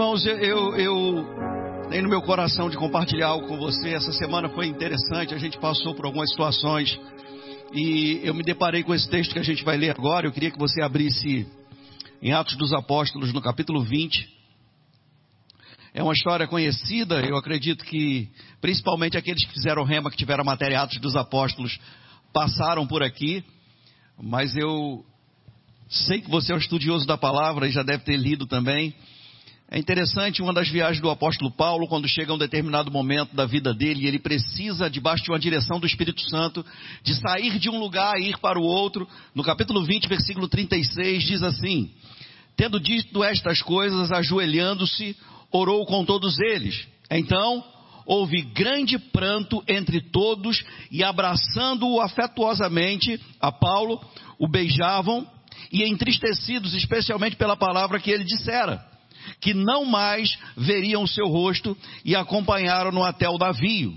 Irmãos, eu, eu tenho no meu coração de compartilhar algo com você. Essa semana foi interessante, a gente passou por algumas situações e eu me deparei com esse texto que a gente vai ler agora. Eu queria que você abrisse em Atos dos Apóstolos, no capítulo 20. É uma história conhecida, eu acredito que principalmente aqueles que fizeram rema, que tiveram a matéria Atos dos Apóstolos, passaram por aqui, mas eu sei que você é um estudioso da palavra e já deve ter lido também. É interessante uma das viagens do apóstolo Paulo, quando chega um determinado momento da vida dele, e ele precisa, debaixo de uma direção do Espírito Santo, de sair de um lugar e ir para o outro. No capítulo 20, versículo 36, diz assim: Tendo dito estas coisas, ajoelhando-se, orou com todos eles. Então, houve grande pranto entre todos, e abraçando-o afetuosamente a Paulo, o beijavam, e entristecidos especialmente pela palavra que ele dissera que não mais veriam o seu rosto e acompanharam-no até o navio.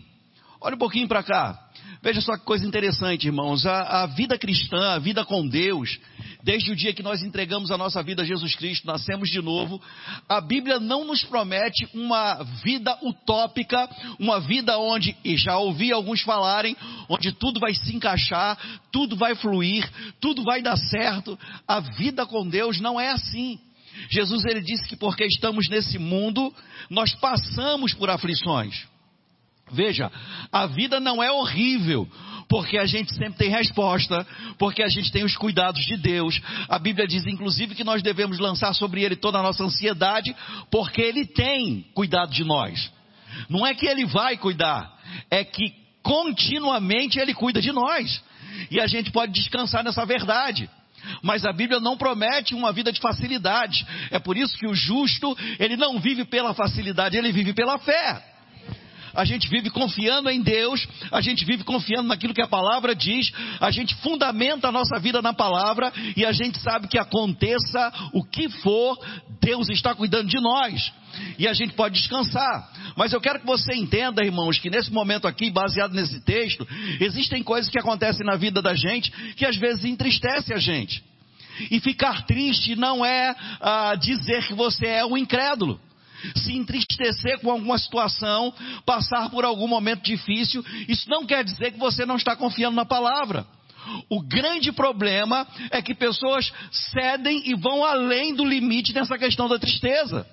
Olha um pouquinho para cá. Veja só que coisa interessante, irmãos. A, a, vida cristã, a vida com Deus, desde o dia que nós entregamos a nossa vida a Jesus Cristo, nascemos de novo, a Bíblia não nos promete uma vida utópica, uma vida onde, e já ouvi alguns falarem, onde tudo vai se encaixar, tudo vai fluir, tudo vai dar certo. A vida com Deus não é assim. Jesus ele disse que porque estamos nesse mundo, nós passamos por aflições. Veja, a vida não é horrível, porque a gente sempre tem resposta, porque a gente tem os cuidados de Deus. A Bíblia diz, inclusive, que nós devemos lançar sobre Ele toda a nossa ansiedade, porque Ele tem cuidado de nós. Não é que Ele vai cuidar, é que continuamente Ele cuida de nós. E a gente pode descansar nessa verdade. Mas a Bíblia não promete uma vida de facilidade. É por isso que o justo, ele não vive pela facilidade, ele vive pela fé a gente vive confiando em Deus, a gente vive confiando naquilo que a palavra diz, a gente fundamenta a nossa vida na palavra e a gente sabe que aconteça o que for, Deus está cuidando de nós. E a gente pode descansar. Mas eu quero que você entenda, irmãos, que nesse momento aqui, baseado nesse texto, existem coisas que acontecem na vida da gente que às vezes entristecem a gente. E ficar triste não é ah, dizer que você é um incrédulo se entristecer com alguma situação, passar por algum momento difícil, isso não quer dizer que você não está confiando na palavra. O grande problema é que pessoas cedem e vão além do limite nessa questão da tristeza.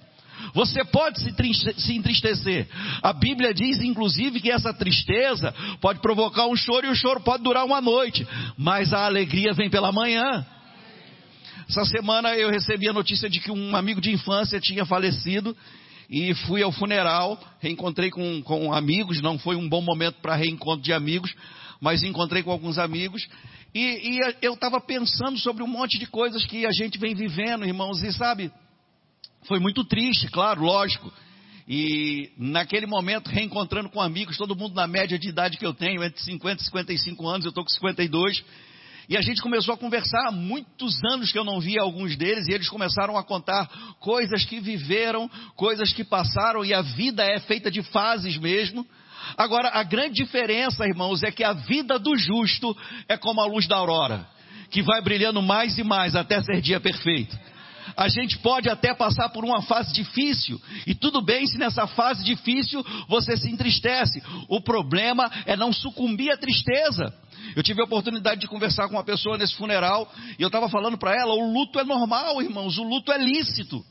Você pode se entristecer. A Bíblia diz, inclusive, que essa tristeza pode provocar um choro e o choro pode durar uma noite, mas a alegria vem pela manhã. Essa semana eu recebi a notícia de que um amigo de infância tinha falecido e fui ao funeral, reencontrei com, com amigos, não foi um bom momento para reencontro de amigos, mas encontrei com alguns amigos, e, e eu estava pensando sobre um monte de coisas que a gente vem vivendo, irmãos, e sabe, foi muito triste, claro, lógico, e naquele momento, reencontrando com amigos, todo mundo na média de idade que eu tenho, entre 50 e 55 anos, eu estou com 52, e a gente começou a conversar há muitos anos que eu não via alguns deles, e eles começaram a contar coisas que viveram, coisas que passaram, e a vida é feita de fases mesmo. Agora, a grande diferença, irmãos, é que a vida do justo é como a luz da aurora, que vai brilhando mais e mais até ser dia perfeito. A gente pode até passar por uma fase difícil, e tudo bem se nessa fase difícil você se entristece. O problema é não sucumbir à tristeza. Eu tive a oportunidade de conversar com uma pessoa nesse funeral e eu estava falando para ela: o luto é normal, irmãos, o luto é lícito.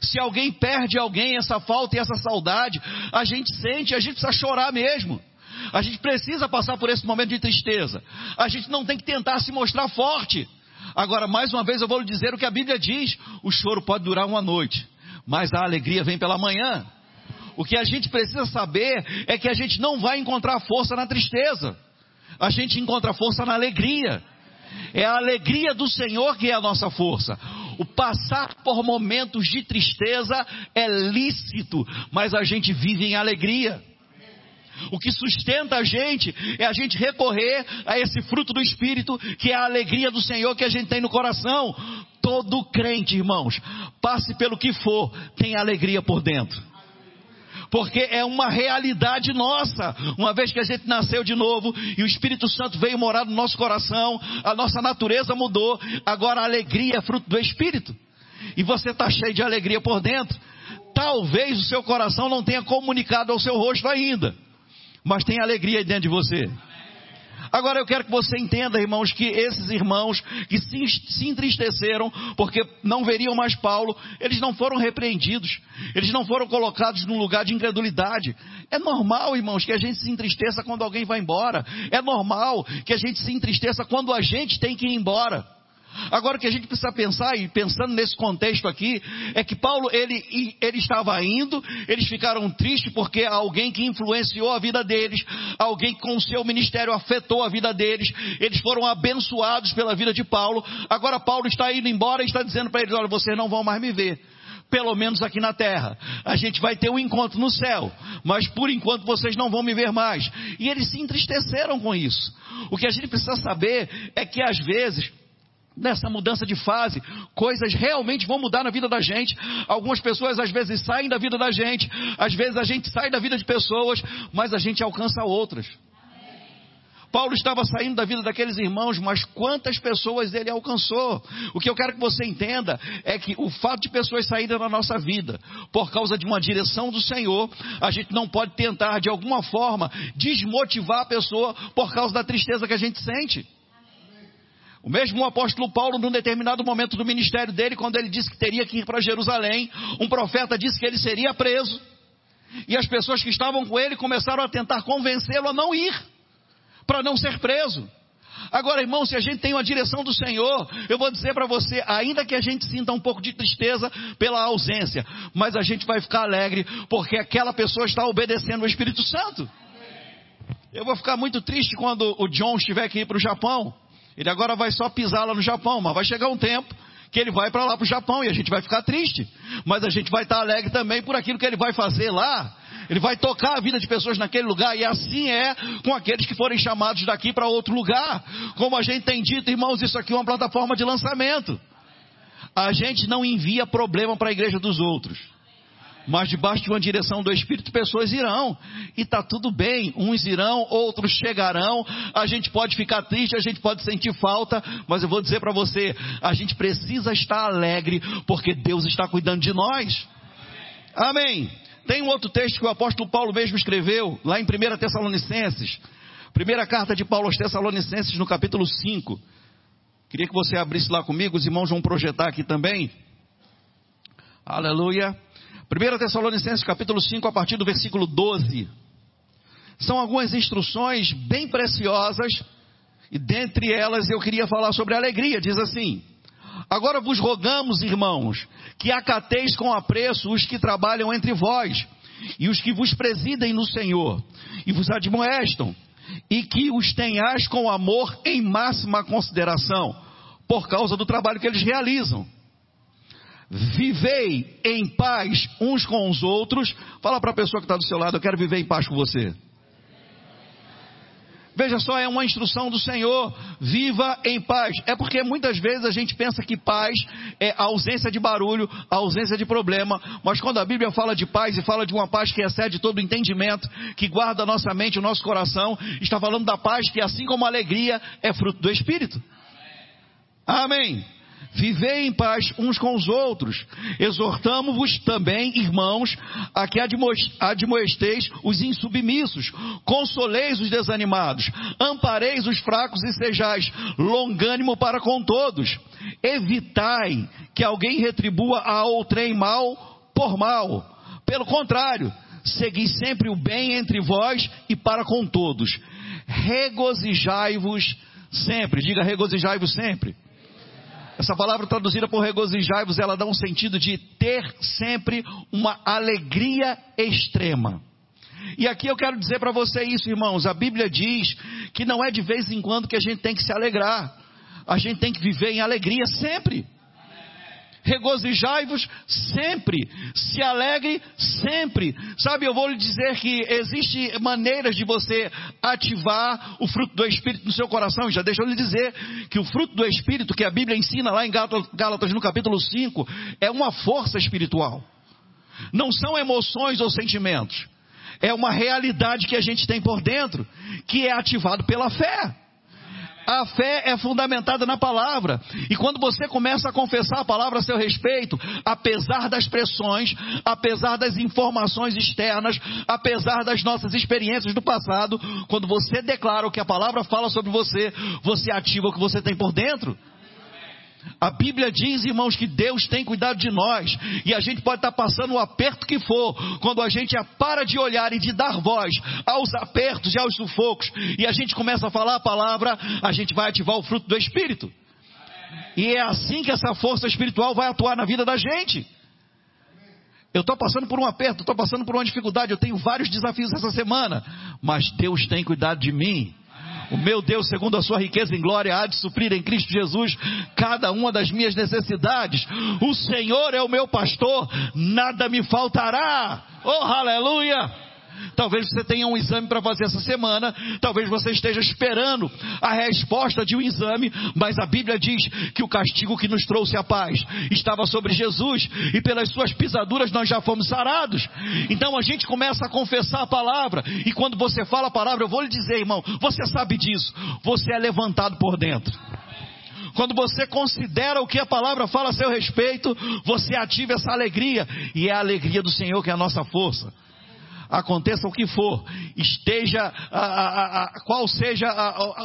Se alguém perde alguém, essa falta e essa saudade, a gente sente, a gente precisa chorar mesmo. A gente precisa passar por esse momento de tristeza. A gente não tem que tentar se mostrar forte. Agora, mais uma vez, eu vou lhe dizer o que a Bíblia diz: o choro pode durar uma noite, mas a alegria vem pela manhã. O que a gente precisa saber é que a gente não vai encontrar força na tristeza a gente encontra força na alegria. É a alegria do Senhor que é a nossa força. O passar por momentos de tristeza é lícito, mas a gente vive em alegria. O que sustenta a gente é a gente recorrer a esse fruto do Espírito, que é a alegria do Senhor que a gente tem no coração. Todo crente, irmãos, passe pelo que for, tem alegria por dentro porque é uma realidade nossa. Uma vez que a gente nasceu de novo e o Espírito Santo veio morar no nosso coração, a nossa natureza mudou, agora a alegria é fruto do Espírito. E você está cheio de alegria por dentro. talvez o seu coração não tenha comunicado ao seu rosto ainda, mas tem alegria dentro de você. Agora eu quero que você entenda, irmãos, que esses irmãos que se, se entristeceram porque não veriam mais Paulo, eles não foram repreendidos, eles não foram colocados num lugar de incredulidade. É normal, irmãos, que a gente se entristeça quando alguém vai embora. É normal que a gente se entristeça quando a gente tem que ir embora. Agora o que a gente precisa pensar, e pensando nesse contexto aqui, é que Paulo, ele, ele estava indo, eles ficaram tristes porque alguém que influenciou a vida deles, alguém que com o seu ministério afetou a vida deles, eles foram abençoados pela vida de Paulo. Agora Paulo está indo embora e está dizendo para eles: olha, vocês não vão mais me ver pelo menos aqui na terra. A gente vai ter um encontro no céu, mas por enquanto vocês não vão me ver mais. E eles se entristeceram com isso. O que a gente precisa saber é que às vezes nessa mudança de fase, coisas realmente vão mudar na vida da gente. Algumas pessoas às vezes saem da vida da gente, às vezes a gente sai da vida de pessoas, mas a gente alcança outras. Paulo estava saindo da vida daqueles irmãos, mas quantas pessoas ele alcançou? O que eu quero que você entenda é que o fato de pessoas saírem da nossa vida por causa de uma direção do Senhor, a gente não pode tentar de alguma forma desmotivar a pessoa por causa da tristeza que a gente sente. O mesmo apóstolo Paulo, num determinado momento do ministério dele, quando ele disse que teria que ir para Jerusalém, um profeta disse que ele seria preso. E as pessoas que estavam com ele começaram a tentar convencê-lo a não ir, para não ser preso. Agora, irmão, se a gente tem uma direção do Senhor, eu vou dizer para você, ainda que a gente sinta um pouco de tristeza pela ausência, mas a gente vai ficar alegre porque aquela pessoa está obedecendo o Espírito Santo. Eu vou ficar muito triste quando o John estiver aqui para o Japão ele agora vai só pisar lá no Japão, mas vai chegar um tempo que ele vai para lá para o Japão e a gente vai ficar triste. Mas a gente vai estar alegre também por aquilo que ele vai fazer lá. Ele vai tocar a vida de pessoas naquele lugar e assim é com aqueles que forem chamados daqui para outro lugar. Como a gente tem dito, irmãos, isso aqui é uma plataforma de lançamento. A gente não envia problema para a igreja dos outros mas debaixo de uma direção do Espírito, pessoas irão. E está tudo bem. Uns irão, outros chegarão. A gente pode ficar triste, a gente pode sentir falta, mas eu vou dizer para você: a gente precisa estar alegre, porque Deus está cuidando de nós. Amém. Tem um outro texto que o apóstolo Paulo mesmo escreveu, lá em 1 Tessalonicenses. Primeira carta de Paulo aos Tessalonicenses, no capítulo 5. Queria que você abrisse lá comigo, os irmãos vão projetar aqui também. Aleluia. 1 Tessalonicenses capítulo 5, a partir do versículo 12. São algumas instruções bem preciosas, e dentre elas eu queria falar sobre alegria. Diz assim: Agora vos rogamos, irmãos, que acateis com apreço os que trabalham entre vós, e os que vos presidem no Senhor, e vos admoestam, e que os tenhais com amor em máxima consideração, por causa do trabalho que eles realizam vivei em paz uns com os outros. Fala para a pessoa que está do seu lado, eu quero viver em paz com você. Veja só, é uma instrução do Senhor. Viva em paz. É porque muitas vezes a gente pensa que paz é ausência de barulho, ausência de problema. Mas quando a Bíblia fala de paz e fala de uma paz que excede todo entendimento, que guarda a nossa mente, o nosso coração, está falando da paz que, assim como a alegria, é fruto do Espírito. Amém. Vivei em paz uns com os outros. Exortamo-vos também, irmãos, a que admoesteis os insubmissos, consoleis os desanimados, ampareis os fracos e sejais longânimo para com todos. Evitai que alguém retribua a outrem mal por mal. Pelo contrário, segui sempre o bem entre vós e para com todos. Regozijai-vos sempre. Diga regozijai-vos sempre. Essa palavra traduzida por regozijai-vos, ela dá um sentido de ter sempre uma alegria extrema. E aqui eu quero dizer para você isso, irmãos. A Bíblia diz que não é de vez em quando que a gente tem que se alegrar. A gente tem que viver em alegria sempre regozijai-vos sempre, se alegre sempre. Sabe, eu vou lhe dizer que existe maneiras de você ativar o fruto do Espírito no seu coração. Já deixa eu lhe dizer que o fruto do Espírito que a Bíblia ensina lá em Gálatas no capítulo 5 é uma força espiritual. Não são emoções ou sentimentos. É uma realidade que a gente tem por dentro, que é ativado pela fé A fé é fundamentada na palavra. E quando você começa a confessar a palavra a seu respeito, apesar das pressões, apesar das informações externas, apesar das nossas experiências do passado, quando você declara o que a palavra fala sobre você, você ativa o que você tem por dentro. A Bíblia diz, irmãos, que Deus tem cuidado de nós. E a gente pode estar passando o aperto que for. Quando a gente para de olhar e de dar voz aos apertos e aos sufocos. E a gente começa a falar a palavra, a gente vai ativar o fruto do Espírito. E é assim que essa força espiritual vai atuar na vida da gente. Eu estou passando por um aperto, estou passando por uma dificuldade, eu tenho vários desafios essa semana. Mas Deus tem cuidado de mim. O meu Deus, segundo a sua riqueza em glória, há de suprir em Cristo Jesus cada uma das minhas necessidades. O Senhor é o meu pastor, nada me faltará. Oh, aleluia! Talvez você tenha um exame para fazer essa semana, talvez você esteja esperando a resposta de um exame, mas a Bíblia diz que o castigo que nos trouxe a paz estava sobre Jesus e pelas suas pisaduras nós já fomos sarados. Então a gente começa a confessar a palavra e quando você fala a palavra, eu vou lhe dizer, irmão, você sabe disso, você é levantado por dentro. Quando você considera o que a palavra fala a seu respeito, você ativa essa alegria, e é a alegria do Senhor que é a nossa força aconteça o que for, esteja, a, a, a, qual seja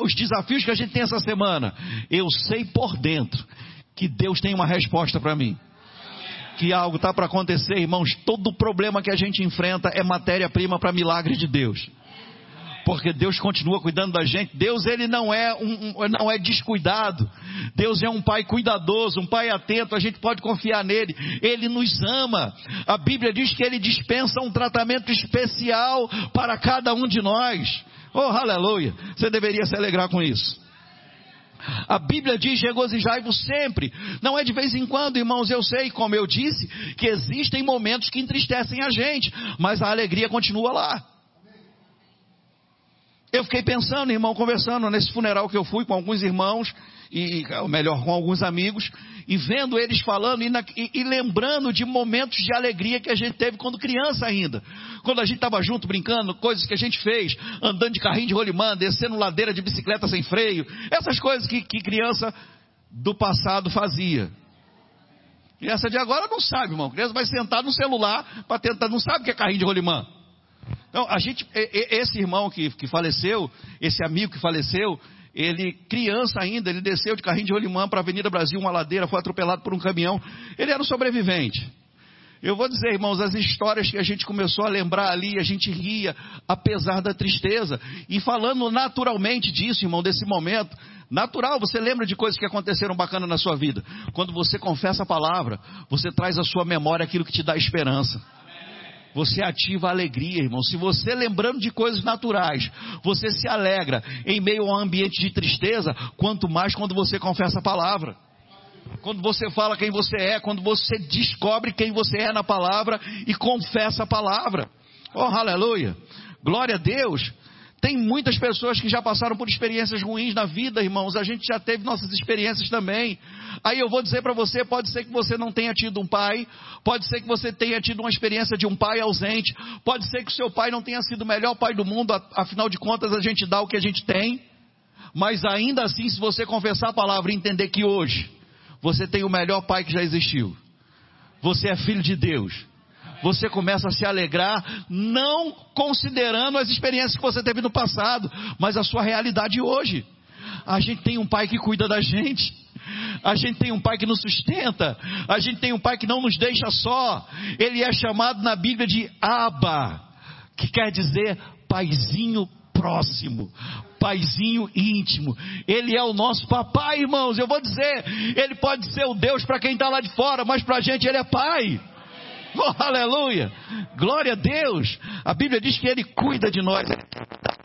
os desafios que a gente tem essa semana, eu sei por dentro que Deus tem uma resposta para mim. Que algo está para acontecer, irmãos. Todo problema que a gente enfrenta é matéria-prima para milagre de Deus porque Deus continua cuidando da gente. Deus ele não é um, um, não é descuidado. Deus é um pai cuidadoso, um pai atento. A gente pode confiar nele. Ele nos ama. A Bíblia diz que ele dispensa um tratamento especial para cada um de nós. Oh, aleluia! Você deveria se alegrar com isso. A Bíblia diz: regozijai-vos sempre. Não é de vez em quando, irmãos. Eu sei, como eu disse, que existem momentos que entristecem a gente, mas a alegria continua lá. Eu fiquei pensando, irmão, conversando nesse funeral que eu fui com alguns irmãos, e ou melhor, com alguns amigos, e vendo eles falando e, na, e, e, lembrando de momentos de alegria que a gente teve quando criança ainda. Quando a gente estava junto brincando, coisas que a gente fez, andando de carrinho de rolimã, descendo ladeira de bicicleta sem freio, essas coisas que, que criança do passado fazia. Criança de agora não sabe, irmão. Criança vai sentar no celular para tentar, não sabe o que é carrinho de rolimã. Então, a gente, esse irmão que, que faleceu, esse amigo que faleceu, ele, criança ainda, ele desceu de carrinho de rolimã para a Avenida Brasil, uma ladeira, foi atropelado por um caminhão. Ele era um sobrevivente. Eu vou dizer, irmãos, as histórias que a gente começou a lembrar ali, a gente ria, apesar da tristeza. E falando naturalmente disso, irmão, desse momento, natural, você lembra de coisas que aconteceram bacana na sua vida. Quando você confessa a palavra, você traz à sua memória aquilo que te dá esperança você ativa a alegria, irmão. Se você lembrando de coisas naturais, você se alegra em meio a um ambiente de tristeza, quanto mais quando você confessa a palavra. Quando você fala quem você é, quando você descobre quem você é na palavra e confessa a palavra. Oh, aleluia! Glória a Deus! Tem muitas pessoas que já passaram por experiências ruins na vida, irmãos. A gente já teve nossas experiências também. Aí eu vou dizer para você: pode ser que você não tenha tido um pai, pode ser que você tenha tido uma experiência de um pai ausente, pode ser que o seu pai não tenha sido o melhor pai do mundo, afinal de contas a gente dá o que a gente tem. Mas ainda assim, se você confessar a palavra e entender que hoje você tem o melhor pai que já existiu, você é filho de Deus você começa a se alegrar, não considerando as experiências que você teve no passado, mas a sua realidade hoje. A gente tem um pai que cuida da gente. A gente tem um pai que nos sustenta. A gente tem um pai que não nos deixa só. Ele é chamado na Bíblia de Abba, que quer dizer paizinho próximo, paizinho íntimo. Ele é o nosso papai, irmãos. Eu vou dizer, ele pode ser o Deus para quem está lá de fora, mas para a gente ele é pai. Oh, aleluia! Glória a Deus! A Bíblia diz que Ele cuida de nós,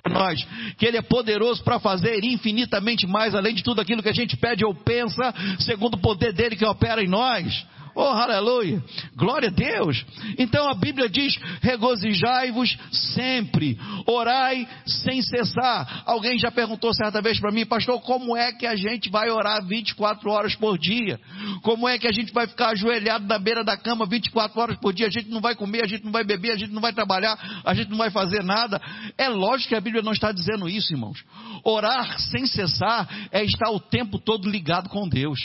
nós, que Ele é poderoso para fazer infinitamente mais, além de tudo aquilo que a gente pede ou pensa, segundo o poder dele que opera em nós. Oh, aleluia! Glória a Deus! Então a Bíblia diz: regozijai-vos sempre, orai sem cessar. Alguém já perguntou certa vez para mim, pastor, como é que a gente vai orar 24 horas por dia? Como é que a gente vai ficar ajoelhado na beira da cama 24 horas por dia? A gente não vai comer, a gente não vai beber, a gente não vai trabalhar, a gente não vai fazer nada. É lógico que a Bíblia não está dizendo isso, irmãos. Orar sem cessar é estar o tempo todo ligado com Deus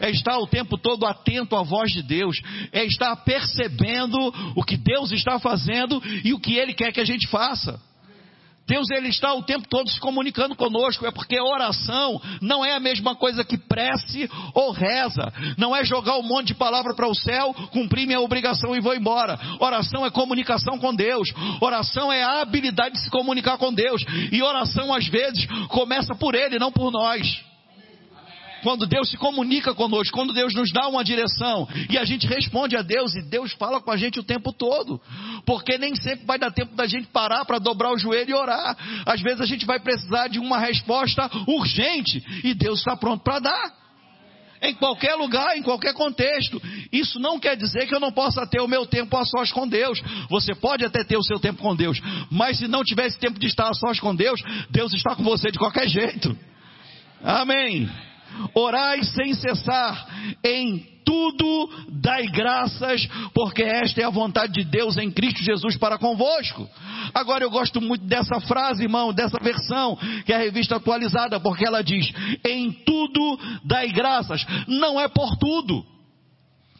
é estar o tempo todo atento à voz de Deus, é estar percebendo o que Deus está fazendo e o que Ele quer que a gente faça. Deus ele está o tempo todo se comunicando conosco, é porque oração não é a mesma coisa que prece ou reza, não é jogar um monte de palavra para o céu, cumprir minha obrigação e vou embora. Oração é comunicação com Deus, oração é a habilidade de se comunicar com Deus, e oração às vezes começa por Ele, não por nós quando Deus se comunica conosco, quando Deus nos dá uma direção e a gente responde a Deus e Deus fala com a gente o tempo todo, porque nem sempre vai dar tempo da gente parar para dobrar o joelho e orar. Às vezes a gente vai precisar de uma resposta urgente e Deus está pronto para dar. Em qualquer lugar, em qualquer contexto. Isso não quer dizer que eu não possa ter o meu tempo a sós com Deus. Você pode até ter o seu tempo com Deus, mas se não tivesse tempo de estar a sós com Deus, Deus está com você de qualquer jeito. Amém. Orai sem cessar, em tudo dai graças, porque esta é a vontade de Deus em Cristo Jesus para convosco. Agora eu gosto muito dessa frase, irmão, dessa versão, que é a revista atualizada, porque ela diz: em tudo dai graças. Não é por tudo,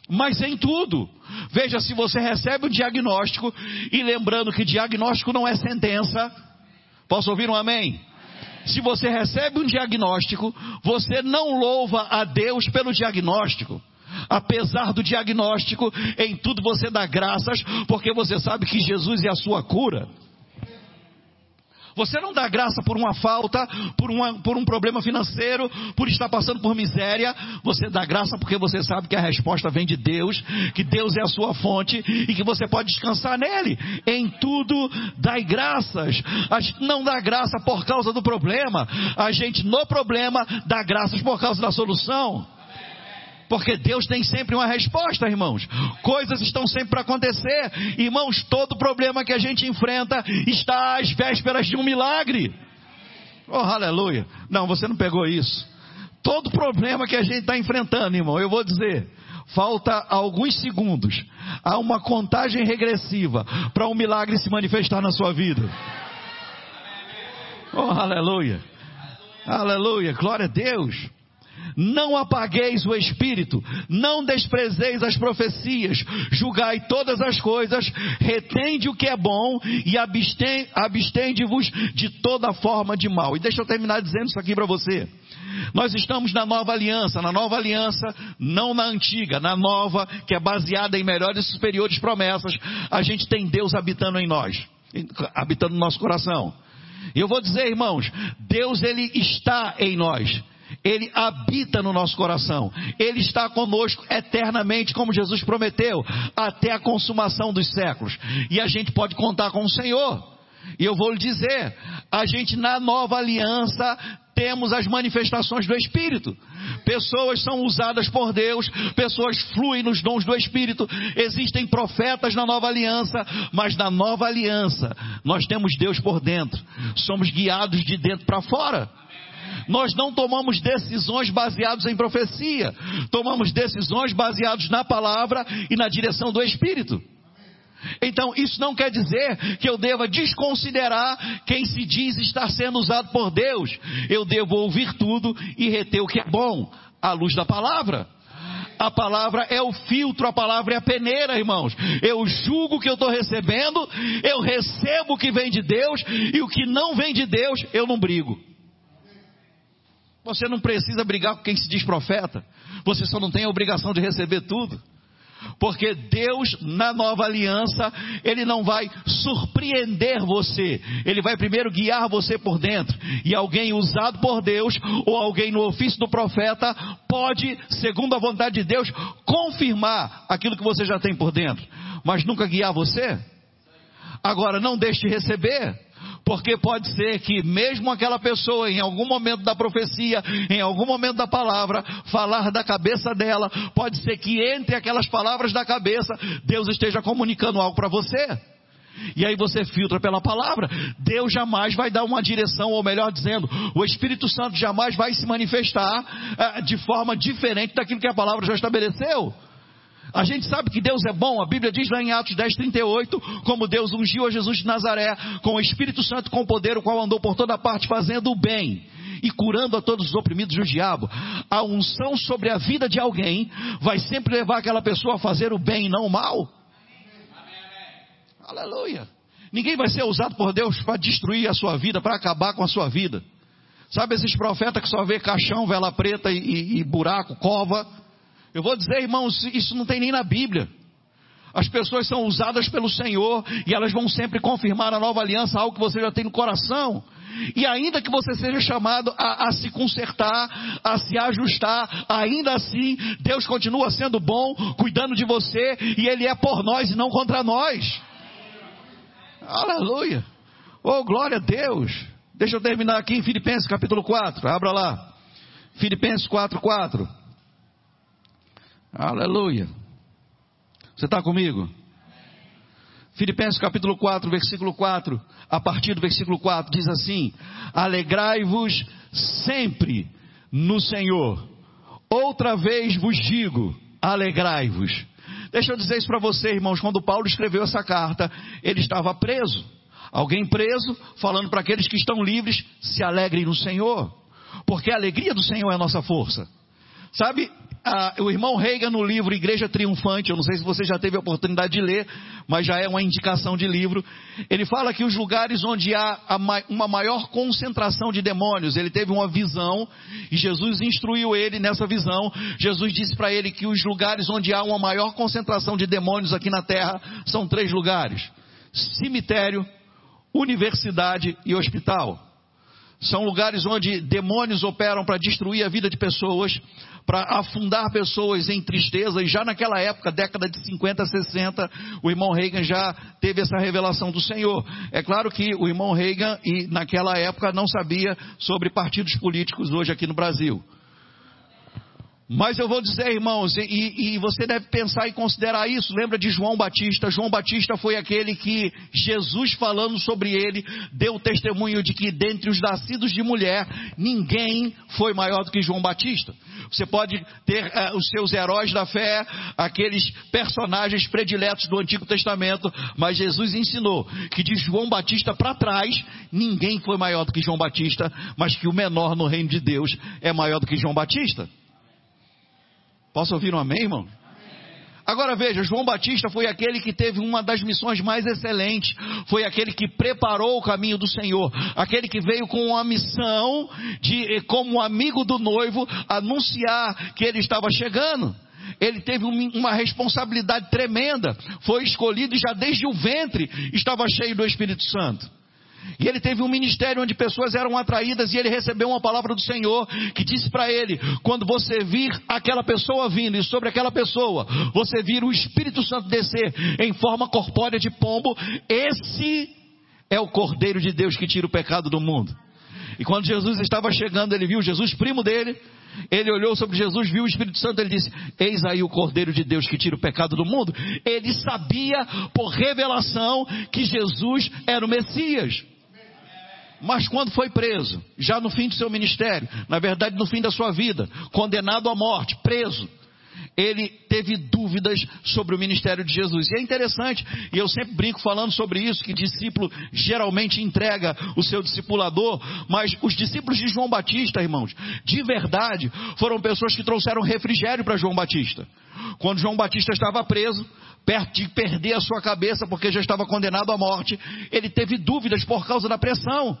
mas em tudo. Veja se você recebe o diagnóstico, e lembrando que diagnóstico não é sentença. Posso ouvir um amém? Se você recebe um diagnóstico, você não louva a Deus pelo diagnóstico. Apesar do diagnóstico, em tudo você dá graças, porque você sabe que Jesus é a sua cura. Você não dá graça por uma falta, por, uma, por um problema financeiro, por estar passando por miséria. Você dá graça porque você sabe que a resposta vem de Deus, que Deus é a sua fonte e que você pode descansar nele. Em tudo dai graças. A gente não dá graça por causa do problema. A gente no problema dá graças por causa da solução. Porque Deus tem sempre uma resposta, irmãos. Coisas estão sempre para acontecer. Irmãos, todo problema que a gente enfrenta está às vésperas de um milagre. Oh, aleluia. Não, você não pegou isso. Todo problema que a gente está enfrentando, irmão, eu vou dizer, falta alguns segundos. Há uma contagem regressiva para um milagre se manifestar na sua vida. Oh, aleluia. Aleluia. Glória a Deus. Não apagueis o espírito, não desprezeis as profecias, julgai todas as coisas, retende o que é bom e abstende-vos de toda forma de mal. E deixa eu terminar dizendo isso aqui para você. Nós estamos na nova aliança, na nova aliança, não na antiga, na nova, que é baseada em melhores e superiores promessas. A gente tem Deus habitando em nós, habitando no nosso coração. E eu vou dizer, irmãos, Deus ele está em nós. Ele habita no nosso coração. Ele está conosco eternamente, como Jesus prometeu, até a consumação dos séculos. E a gente pode contar com o Senhor. E eu vou lhe dizer, a gente na nova aliança temos as manifestações do Espírito. Pessoas são usadas por Deus, pessoas fluem nos dons do Espírito. Existem profetas na nova aliança, mas na nova aliança nós temos Deus por dentro. Somos guiados de dentro para fora. Nós não tomamos decisões baseadas em profecia, tomamos decisões baseadas na palavra e na direção do Espírito. Então, isso não quer dizer que eu deva desconsiderar quem se diz estar sendo usado por Deus. Eu devo ouvir tudo e reter o que é bom, à luz da palavra. A palavra é o filtro, a palavra é a peneira, irmãos. Eu julgo o que eu estou recebendo, eu recebo o que vem de Deus, e o que não vem de Deus, eu não brigo. Você não precisa brigar com quem se diz profeta. Você só não tem a obrigação de receber tudo. Porque Deus, na nova aliança, Ele não vai surpreender você. Ele vai primeiro guiar você por dentro. E alguém usado por Deus, ou alguém no ofício do profeta, pode, segundo a vontade de Deus, confirmar aquilo que você já tem por dentro. Mas nunca guiar você. Agora, não deixe de receber Porque pode ser que mesmo aquela pessoa, em algum momento da profecia, em algum momento da palavra, falar da cabeça dela, pode ser que entre aquelas palavras da cabeça, Deus esteja comunicando algo para você. E aí você filtra pela palavra. Deus jamais vai dar uma direção, ou melhor dizendo, o Espírito Santo jamais vai se manifestar uh, de forma diferente daquilo que a palavra já estabeleceu. A gente sabe que Deus é bom, a Bíblia diz lá em Atos 10, 38, como Deus ungiu a Jesus de Nazaré com o Espírito Santo com poder, o qual andou por toda parte fazendo o bem e curando a todos os oprimidos do diabo. A unção sobre a vida de alguém vai sempre levar aquela pessoa a fazer o bem não o mal. Aleluia. Ninguém vai ser usado por Deus para destruir a sua vida, para acabar com a sua vida. Sabe esses profetas que só vê caixão, vela preta e, e buraco, cova? Eu vou dizer, irmãos, isso não tem nem na Bíblia. As pessoas são usadas pelo Senhor e elas vão sempre confirmar a nova aliança, algo que você já tem no coração. E ainda que você seja chamado a, a, se consertar, a se ajustar, ainda assim, Deus continua sendo bom, cuidando de você, e Ele é por nós e não contra nós. Aleluia. Oh, glória a Deus. Deixa eu terminar aqui em Filipenses capítulo 4. Abra lá. Filipenses 4, 4. Aleluia. Você está comigo? Filipenses capítulo 4, versículo 4, a partir do versículo 4, diz assim: Alegrai-vos sempre no Senhor. Outra vez vos digo: alegrai-vos. Deixa eu dizer isso para você, irmãos. Quando Paulo escreveu essa carta, ele estava preso. Alguém preso, falando para aqueles que estão livres, se alegrem no Senhor. Porque a alegria do Senhor é a nossa força. Sabe, ah, o irmão Reagan no livro Igreja Triunfante, eu não sei se você já teve a oportunidade de ler, mas já é uma indicação de livro. Ele fala que os lugares onde há uma maior concentração de demônios, ele teve uma visão e Jesus instruiu ele nessa visão. Jesus disse para ele que os lugares onde há uma maior concentração de demônios aqui na terra são três lugares: cemitério, universidade e hospital. São lugares onde demônios operam para destruir a vida de pessoas, para afundar pessoas em tristeza. E já naquela época, década de 50, 60, o irmão Reagan já teve essa revelação do Senhor. É claro que o irmão Reagan, e naquela época, não sabia sobre partidos políticos hoje aqui no Brasil. Mas eu vou dizer, irmãos, e, e, você deve pensar e considerar isso. Lembra de João Batista? João Batista foi aquele que Jesus, falando sobre ele, deu testemunho de que dentre os nascidos de mulher, ninguém foi maior do que João Batista. Você pode ter uh, os seus heróis da fé, aqueles personagens prediletos do Antigo Testamento, mas Jesus ensinou que de João Batista para trás, ninguém foi maior do que João Batista, mas que o menor no reino de Deus é maior do que João Batista. Posso ouvir um amém, irmão? Agora veja, João Batista foi aquele que teve uma das missões mais excelentes, foi aquele que preparou o caminho do Senhor, aquele que veio com uma missão de, como amigo do noivo, anunciar que ele estava chegando. Ele teve uma responsabilidade tremenda, foi escolhido já desde o ventre estava cheio do Espírito Santo. E ele teve um ministério onde pessoas eram atraídas e ele recebeu uma palavra do Senhor que disse para ele: quando você vir aquela pessoa vindo e sobre aquela pessoa você vir o Espírito Santo descer em forma corpórea de pombo, esse é o Cordeiro de Deus que tira o pecado do mundo. E quando Jesus estava chegando, ele viu Jesus, primo dele, ele olhou sobre Jesus, viu o Espírito Santo, ele disse: Eis aí o Cordeiro de Deus que tira o pecado do mundo. Ele sabia por revelação que Jesus era o Messias. Mas quando foi preso, já no fim do seu ministério, na verdade no fim da sua vida, condenado à morte, preso, ele teve dúvidas sobre o ministério de Jesus. E é interessante, e eu sempre brinco falando sobre isso, que discípulo geralmente entrega o seu discipulador, mas os discípulos de João Batista, irmãos, de verdade, foram pessoas que trouxeram refrigério para João Batista. Quando João Batista estava preso, perto de perder a sua cabeça porque já estava condenado à morte, ele teve dúvidas por causa da pressão.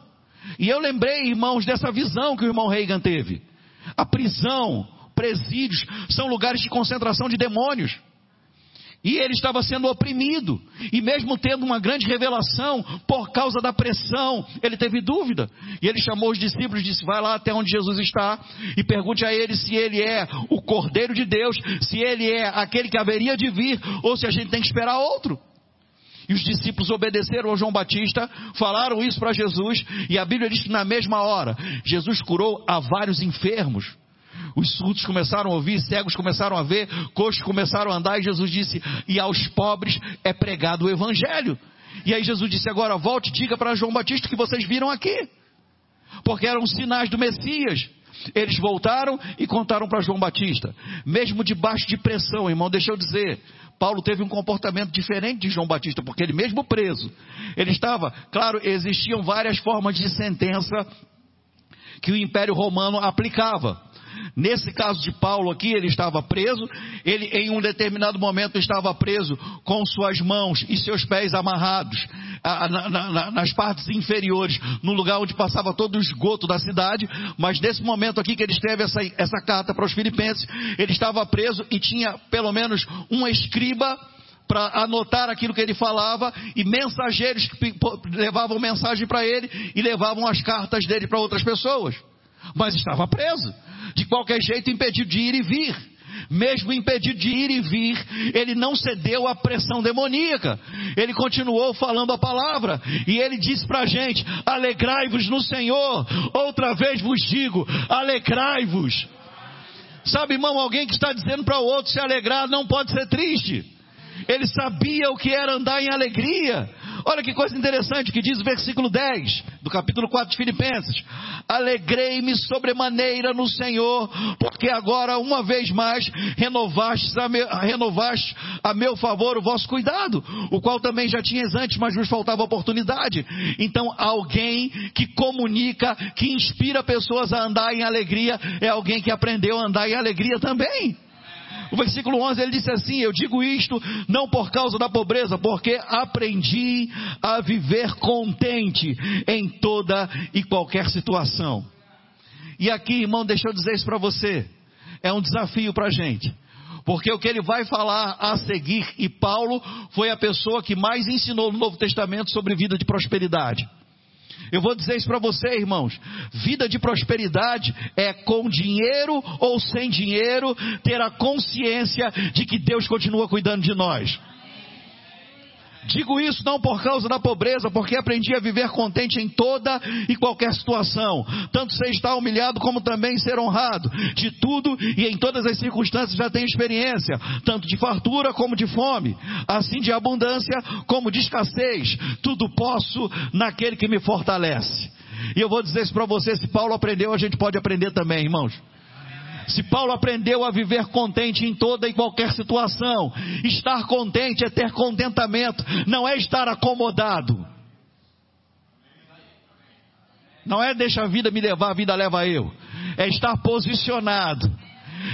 E eu lembrei, irmãos, dessa visão que o irmão Reagan teve. A prisão, presídios, são lugares de concentração de demônios. E ele estava sendo oprimido. E mesmo tendo uma grande revelação, por causa da pressão, ele teve dúvida. E ele chamou os discípulos e disse: Vai lá até onde Jesus está e pergunte a ele se ele é o Cordeiro de Deus, se ele é aquele que haveria de vir, ou se a gente tem que esperar outro. E os discípulos obedeceram ao João Batista, falaram isso para Jesus, e a Bíblia diz que na mesma hora, Jesus curou a vários enfermos. Os surdos começaram a ouvir, cegos começaram a ver, coxos começaram a andar, e Jesus disse: E aos pobres é pregado o Evangelho. E aí Jesus disse: Agora volte e diga para João Batista que vocês viram aqui, porque eram sinais do Messias. Eles voltaram e contaram para João Batista, mesmo debaixo de pressão, irmão, deixa eu dizer, Paulo teve um comportamento diferente de João Batista, porque ele mesmo preso, ele estava, claro, existiam várias formas de sentença que o Império Romano aplicava. Nesse caso de Paulo aqui, ele estava preso, ele em um determinado momento estava preso com suas mãos e seus pés amarrados na, na, nas partes inferiores, no lugar onde passava todo o esgoto da cidade, mas nesse momento aqui que ele escreve essa, essa carta para os filipenses, ele estava preso e tinha pelo menos um escriba para anotar aquilo que ele falava e mensageiros que levavam mensagem para ele e levavam as cartas dele para outras pessoas. Mas estava preso de qualquer jeito impedido de ir e vir. Mesmo impedido de ir e vir, ele não cedeu à pressão demoníaca. Ele continuou falando a palavra. E ele disse para a gente: alegrai-vos no Senhor. Outra vez vos digo: alegrai-vos. Sabe, irmão, alguém que está dizendo para o outro se alegrar não pode ser triste. Ele sabia o que era andar em alegria. Olha que coisa interessante que diz o versículo 10 do capítulo 4 de Filipenses: Alegrei-me sobremaneira no Senhor, porque agora, uma vez mais, renovaste a, a meu favor o vosso cuidado, o qual também já tinhas antes, mas vos faltava oportunidade. Então, alguém que comunica, que inspira pessoas a andar em alegria, é alguém que aprendeu a andar em alegria também. O versículo 11 ele disse assim: Eu digo isto não por causa da pobreza, porque aprendi a viver contente em toda e qualquer situação. E aqui, irmão, deixa eu dizer isso para você. É um desafio para a gente. Porque o que ele vai falar a seguir, e Paulo foi a pessoa que mais ensinou no Novo Testamento sobre vida de prosperidade. Eu vou dizer isso para você, irmãos. Vida de prosperidade é com dinheiro ou sem dinheiro ter a consciência de que Deus continua cuidando de nós. Digo isso não por causa da pobreza, porque aprendi a viver contente em toda e qualquer situação, tanto ser estar humilhado como também ser honrado. De tudo e em todas as circunstâncias já tenho experiência, tanto de fartura como de fome, assim de abundância como de escassez. Tudo posso naquele que me fortalece. E eu vou dizer isso para você: se Paulo aprendeu, a gente pode aprender também, irmãos. Se Paulo aprendeu a viver contente em toda e qualquer situação, estar contente é ter contentamento, não é estar acomodado. Não é deixa a vida me levar, a vida leva eu. É estar posicionado.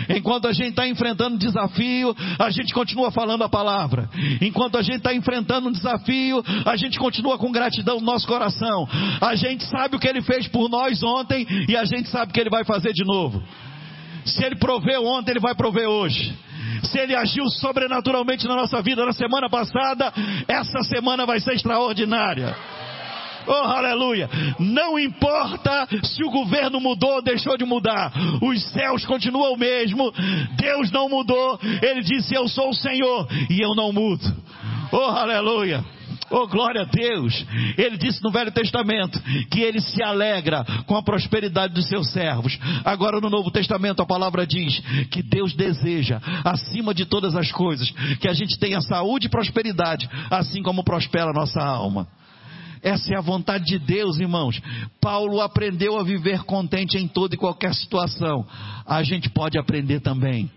Enquanto a gente está enfrentando um desafio, a gente continua falando a palavra. Enquanto a gente está enfrentando um desafio, a gente continua com gratidão no nosso coração. A gente sabe o que ele fez por nós ontem e a gente sabe o que ele vai fazer de novo. Se Ele proveu ontem, Ele vai prover hoje. Se Ele agiu sobrenaturalmente na nossa vida na semana passada, essa semana vai ser extraordinária. Oh, aleluia! Não importa se o governo mudou ou deixou de mudar, os céus continuam o mesmo, Deus não mudou, Ele disse: Eu sou o Senhor e eu não mudo. Oh, aleluia! Oh, glória a Deus! Ele disse no Velho Testamento que ele se alegra com a prosperidade dos seus servos. Agora no Novo Testamento a palavra diz que Deus deseja, acima de todas as coisas, que a gente tenha saúde e prosperidade, assim como prospera a nossa alma. Essa é a vontade de Deus, irmãos. Paulo aprendeu a viver contente em toda e qualquer situação. A gente pode aprender também.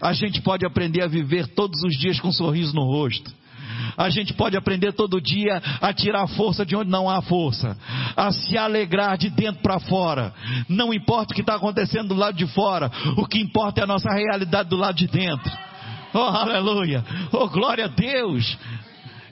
A gente pode aprender a viver todos os dias com um sorriso no rosto. A gente pode aprender todo dia a tirar força de onde não há força, a se alegrar de dentro para fora. Não importa o que está acontecendo do lado de fora, o que importa é a nossa realidade do lado de dentro. Oh, aleluia! Oh, glória a Deus!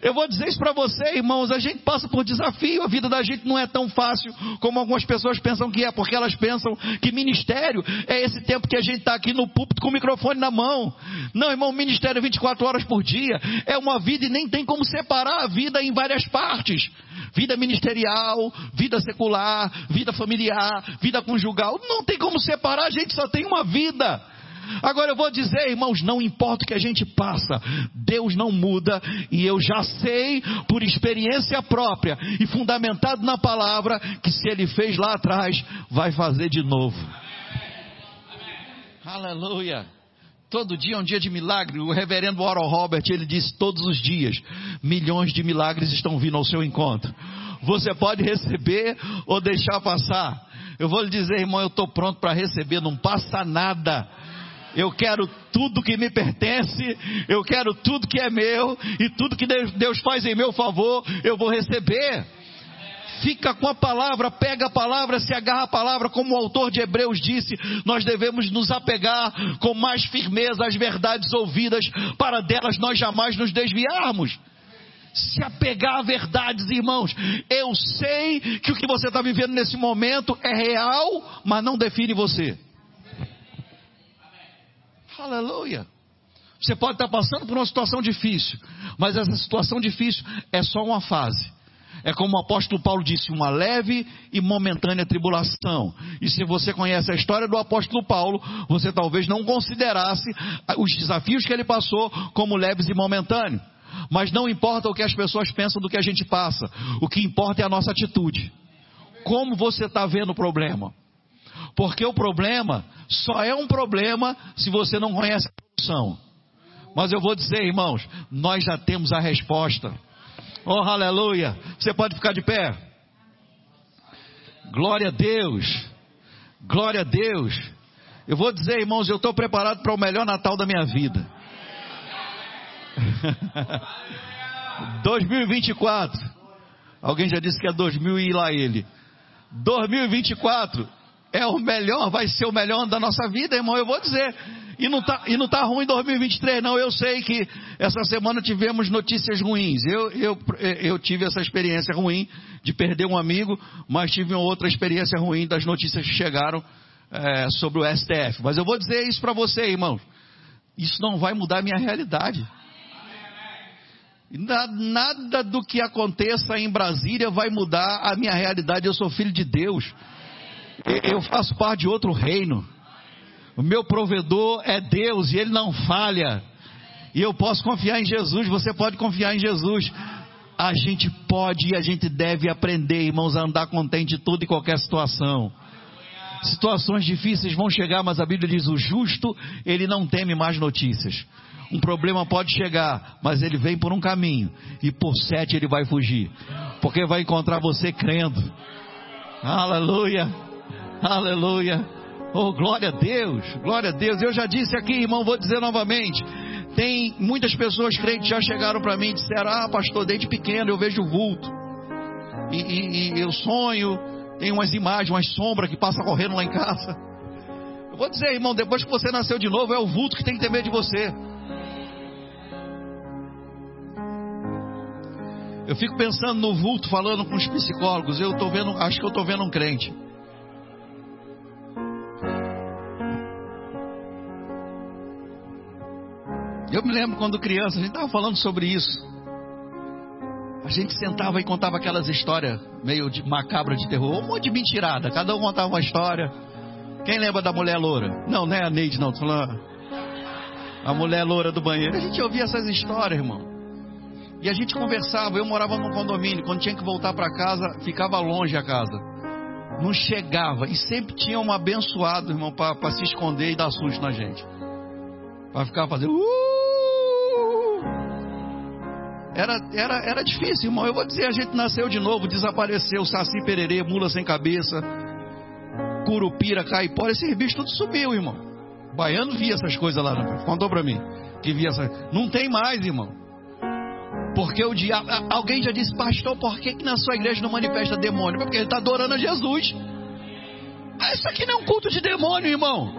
Eu vou dizer isso para você, irmãos, a gente passa por desafio, a vida da gente não é tão fácil como algumas pessoas pensam que é, porque elas pensam que ministério é esse tempo que a gente está aqui no púlpito com o microfone na mão. Não, irmão, ministério é 24 horas por dia, é uma vida e nem tem como separar a vida em várias partes. Vida ministerial, vida secular, vida familiar, vida conjugal, não tem como separar, a gente só tem uma vida. Agora eu vou dizer, irmãos, não importa o que a gente passa, Deus não muda e eu já sei por experiência própria e fundamentado na palavra que se ele fez lá atrás, vai fazer de novo. Aleluia. Todo dia é um dia de milagre. O reverendo Oral Robert, ele disse todos os dias, milhões de milagres estão vindo ao seu encontro. Você pode receber ou deixar passar. Eu vou lhe dizer, irmão, eu estou pronto para receber, não passa nada. Eu quero tudo que me pertence, eu quero tudo que é meu, e tudo que Deus faz em meu favor, eu vou receber. Fica com a palavra, pega a palavra, se agarra a palavra, como o autor de Hebreus disse, nós devemos nos apegar com mais firmeza às verdades ouvidas, para delas nós jamais nos desviarmos se apegar a verdades, irmãos. Eu sei que o que você está vivendo nesse momento é real, mas não define você. Aleluia. Você pode estar passando por uma situação difícil, mas essa situação difícil é só uma fase. É como o apóstolo Paulo disse, uma leve e momentânea tribulação. E se você conhece a história do apóstolo Paulo, você talvez não considerasse os desafios que ele passou como leves e momentâneos. Mas não importa o que as pessoas pensam do que a gente passa, o que importa é a nossa atitude. Como você está vendo o problema? Porque o problema só é um problema se você não conhece a solução. Mas eu vou dizer, irmãos, nós já temos a resposta. Oh, aleluia! Você pode ficar de pé. Glória a Deus. Glória a Deus. Eu vou dizer, irmãos, eu estou preparado para o melhor Natal da minha vida. 2024. Alguém já disse que é 2000 e lá ele. 2024 é o melhor, vai ser o melhor da nossa vida, irmão, eu vou dizer. E não tá, e não tá ruim 2023, não. Eu sei que essa semana tivemos notícias ruins. Eu, eu, eu tive essa experiência ruim de perder um amigo, mas tive outra experiência ruim das notícias que chegaram é, sobre o STF. Mas eu vou dizer isso para você, irmão. Isso não vai mudar a minha realidade. Nada do que aconteça em Brasília vai mudar a minha realidade. Eu sou filho de Deus. Eu faço parte de outro reino. O meu provedor é Deus e ele não falha. E eu posso confiar em Jesus, você pode confiar em Jesus. A gente pode e a gente deve aprender, irmãos, a andar contente em toda e qualquer situação. Situações difíceis vão chegar, mas a Bíblia diz: o justo, ele não teme mais notícias. Um problema pode chegar, mas ele vem por um caminho, e por sete ele vai fugir, porque vai encontrar você crendo. Aleluia, aleluia. Oh, glória a Deus, glória a Deus. Eu já disse aqui, irmão, vou dizer novamente. Tem muitas pessoas crentes já chegaram para mim e disseram: Ah, pastor, desde pequeno eu vejo vulto. E, e, e eu sonho, tem umas imagens, umas sombras que passam correndo lá em casa. Eu vou dizer, irmão, depois que você nasceu de novo, é o vulto que tem que ter medo de você. Eu fico pensando no vulto, falando com os psicólogos. Eu tô vendo, acho que eu estou vendo um crente. Eu me lembro quando criança, a gente estava falando sobre isso. A gente sentava e contava aquelas histórias meio de macabra de terror, um monte de mentirada. Cada um contava uma história. Quem lembra da mulher loura? Não, não é a Neide, não. Tô falando a mulher loura do banheiro. A gente ouvia essas histórias, irmão. E a gente conversava. Eu morava num condomínio. Quando tinha que voltar para casa, ficava longe a casa. Não chegava. E sempre tinha um abençoado, irmão, para se esconder e dar susto na gente. Para ficar fazendo. Uh! Era, era, era difícil, irmão. Eu vou dizer, a gente nasceu de novo, desapareceu, saci, pererê, mula sem cabeça, curupira, caipora, esse bicho tudo subiu, irmão. O baiano via essas coisas lá, não? contou para mim. Que via essa... Não tem mais, irmão. Porque o diabo. Alguém já disse, pastor, por que, que na sua igreja não manifesta demônio? Porque ele está adorando a Jesus. Ah, isso aqui não é um culto de demônio, irmão.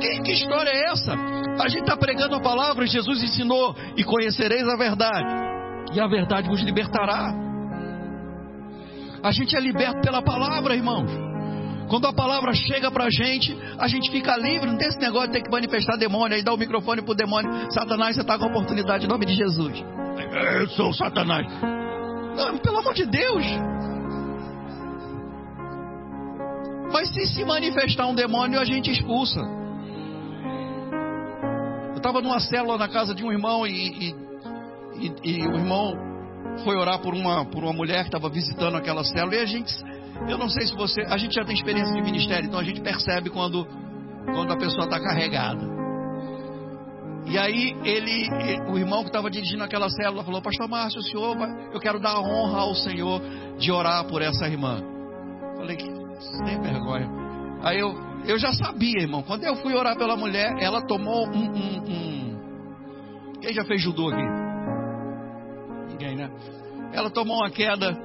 Que, que história é essa? A gente está pregando a palavra, Jesus ensinou, e conhecereis a verdade, e a verdade vos libertará. A gente é liberto pela palavra, irmãos. Quando a palavra chega para a gente, a gente fica livre. Não tem esse negócio de ter que manifestar demônio, aí dá o microfone pro demônio. Satanás, você está com a oportunidade em nome de Jesus. Eu sou Satanás. Não, pelo amor de Deus. Mas se se manifestar um demônio, a gente expulsa. Estava numa célula na casa de um irmão e, e, e, o irmão foi orar por uma, por uma mulher que estava visitando aquela célula e a gente, eu não sei se você, a gente já tem experiência de ministério, então a gente percebe quando, quando a pessoa está carregada. E aí ele, o irmão que estava dirigindo aquela célula falou, Pastor Márcio, o senhor, eu quero dar honra ao Senhor de orar por essa irmã. Falei, sem vergonha. Aí eu, eu já sabia, irmão. Quando eu fui orar pela mulher, ela tomou um, um, um... quem já fez judô aqui? Ninguém, né? Ela tomou uma queda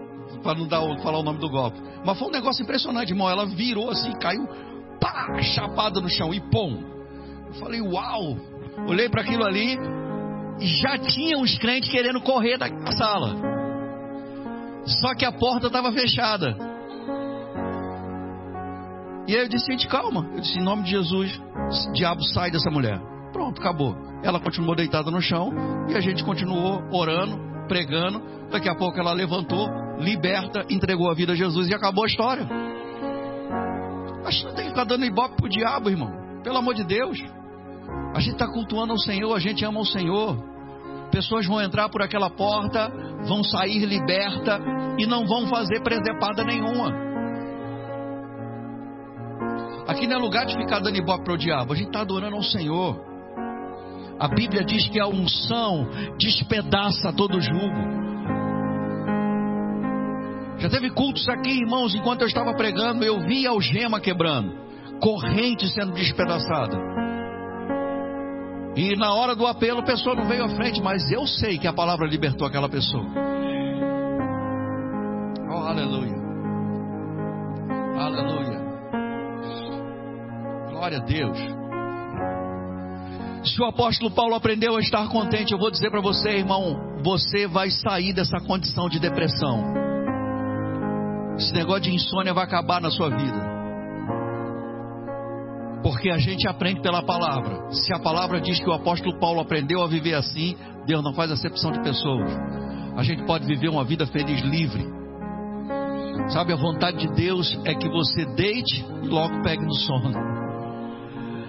para não dar, falar o nome do golpe. Mas foi um negócio impressionante, irmão. Ela virou assim, caiu, pá, chapada no chão e pum. Eu falei, uau! Olhei para aquilo ali e já tinha uns crentes querendo correr da sala. Só que a porta estava fechada. E aí eu disse, gente, calma. Eu disse, em nome de Jesus, diabo sai dessa mulher. Pronto, acabou. Ela continuou deitada no chão e a gente continuou orando, pregando. Daqui a pouco ela levantou, liberta, entregou a vida a Jesus e acabou a história. Mas não tem que ficar dando ibope pro diabo, irmão. Pelo amor de Deus. A gente está cultuando ao Senhor, a gente ama o Senhor. Pessoas vão entrar por aquela porta, vão sair liberta e não vão fazer presepada nenhuma. Aqui não é lugar de ficar dando ibope para o diabo, a gente está adorando ao Senhor. A Bíblia diz que a unção despedaça todo julgo. Já teve cultos aqui, irmãos, enquanto eu estava pregando, eu vi algema quebrando, corrente sendo despedaçada. E na hora do apelo, a pessoa não veio à frente, mas eu sei que a palavra libertou aquela pessoa. Oh, aleluia. Aleluia. Glória a Deus. Se o apóstolo Paulo aprendeu a estar contente, eu vou dizer para você, irmão, você vai sair dessa condição de depressão. Esse negócio de insônia vai acabar na sua vida. Porque a gente aprende pela palavra. Se a palavra diz que o apóstolo Paulo aprendeu a viver assim, Deus não faz acepção de pessoas. A gente pode viver uma vida feliz, livre. Sabe, a vontade de Deus é que você deite e logo pegue no sono.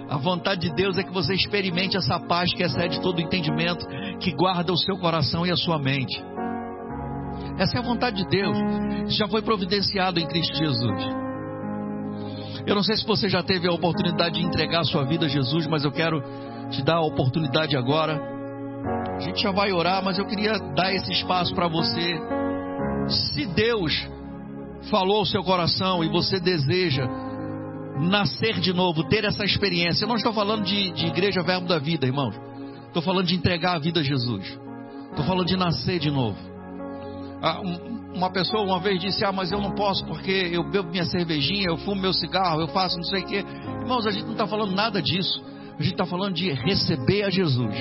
A vontade de Deus é que você experimente essa paz que excede todo entendimento, que guarda o seu coração e a sua mente. Essa é a vontade de Deus. Já foi providenciado em Cristo Jesus. Eu não sei se você já teve a oportunidade de entregar a sua vida a Jesus, mas eu quero te dar a oportunidade agora. A gente já vai orar, mas eu queria dar esse espaço para você. Se Deus falou ao seu coração e você deseja nascer de novo, ter essa experiência, eu não estou falando de, de igreja verbo da vida, irmãos. Estou falando de entregar a vida a Jesus. Estou falando de nascer de novo. Ah, uma pessoa uma vez disse: Ah, mas eu não posso porque eu bebo minha cervejinha, eu fumo meu cigarro, eu faço não sei o quê. Irmãos, a gente não está falando nada disso. A gente está falando de receber a Jesus.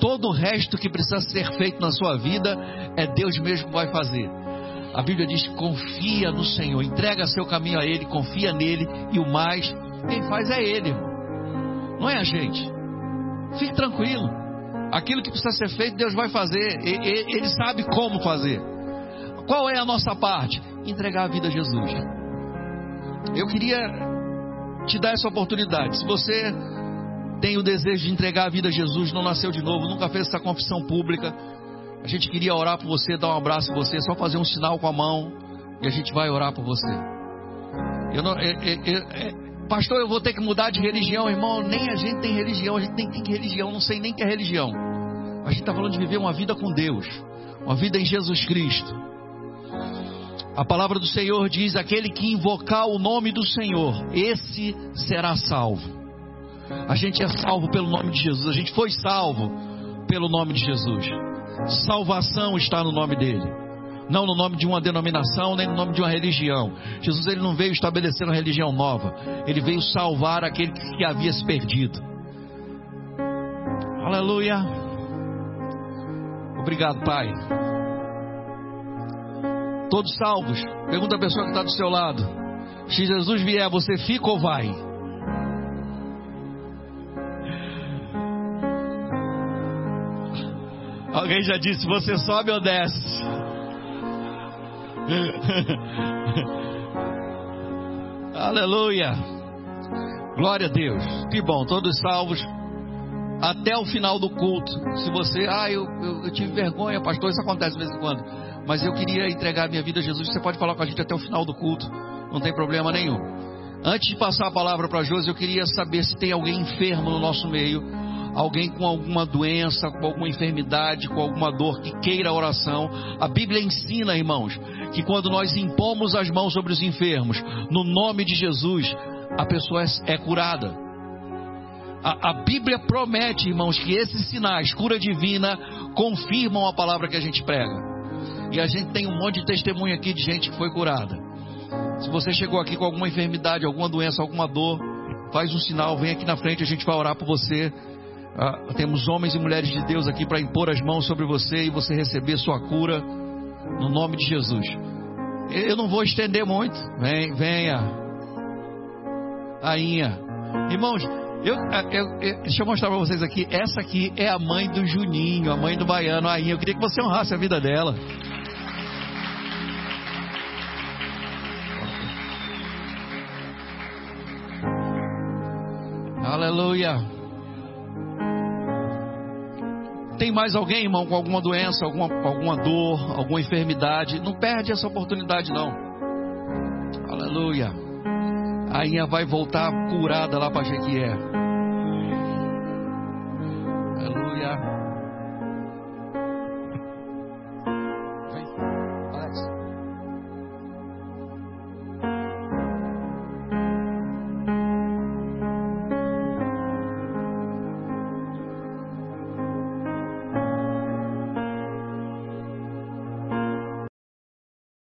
Todo o resto que precisa ser feito na sua vida é Deus mesmo que vai fazer. A Bíblia diz: confia no Senhor, entrega seu caminho a Ele, confia nele e o mais, quem faz é Ele, não é a gente. Fique tranquilo. Aquilo que precisa ser feito, Deus vai fazer. Ele sabe como fazer. Qual é a nossa parte? Entregar a vida a Jesus. Eu queria te dar essa oportunidade. Se você tem o desejo de entregar a vida a Jesus, não nasceu de novo, nunca fez essa confissão pública, a gente queria orar por você, dar um abraço em você, só fazer um sinal com a mão e a gente vai orar por você. Eu não, é, é, é, pastor, eu vou ter que mudar de religião, irmão. Nem a gente tem religião, a gente nem tem religião, não sei nem que é religião. A gente está falando de viver uma vida com Deus, uma vida em Jesus Cristo. A palavra do Senhor diz: aquele que invocar o nome do Senhor, esse será salvo. A gente é salvo pelo nome de Jesus, a gente foi salvo pelo nome de Jesus. Salvação está no nome dele, não no nome de uma denominação, nem no nome de uma religião. Jesus ele não veio estabelecer uma religião nova, ele veio salvar aquele que havia se perdido. Aleluia. Obrigado, Pai todos salvos. Pergunta a pessoa que está do seu lado: se Jesus vier, você fica ou vai? Alguém já disse: você sobe ou desce? Aleluia. Glória a Deus. Que bom, todos salvos. até o final do culto. Se você, ah, eu, eu, eu, tive vergonha, pastor, isso acontece de vez em quando. Mas eu queria entregar minha vida a Jesus. Você pode falar com a gente até o final do culto, não tem problema nenhum. Antes de passar a palavra para Josi, eu queria saber se tem alguém enfermo no nosso meio, alguém com alguma doença, com alguma enfermidade, com alguma dor que queira oração. A Bíblia ensina, irmãos, que quando nós impomos as mãos sobre os enfermos, no nome de Jesus, a pessoa é, é curada. A, a, Bíblia promete, irmãos, que esses sinais, cura divina, confirmam a palavra que a gente prega. E a gente tem um monte de testemunho aqui de gente que foi curada. Se você chegou aqui com alguma enfermidade, alguma doença, alguma dor, faz um sinal, vem aqui na frente, a gente vai orar por você. Ah, temos homens e mulheres de Deus aqui para impor as mãos sobre você e você receber sua cura no nome de Jesus. Eu não vou estender muito. Vem, venha. Rainha. Irmãos, eu, eu, eu, deixa eu mostrar para vocês aqui. Essa aqui é a mãe do Juninho, a mãe do baiano, a Rainha. Eu queria que você honrasse a vida dela. Aleluia. Tem mais alguém, irmão, com alguma doença, alguma, alguma dor, alguma enfermidade? Não perde essa oportunidade, não. Aleluia. A Rainha vai voltar curada lá para Jequié. Aleluia.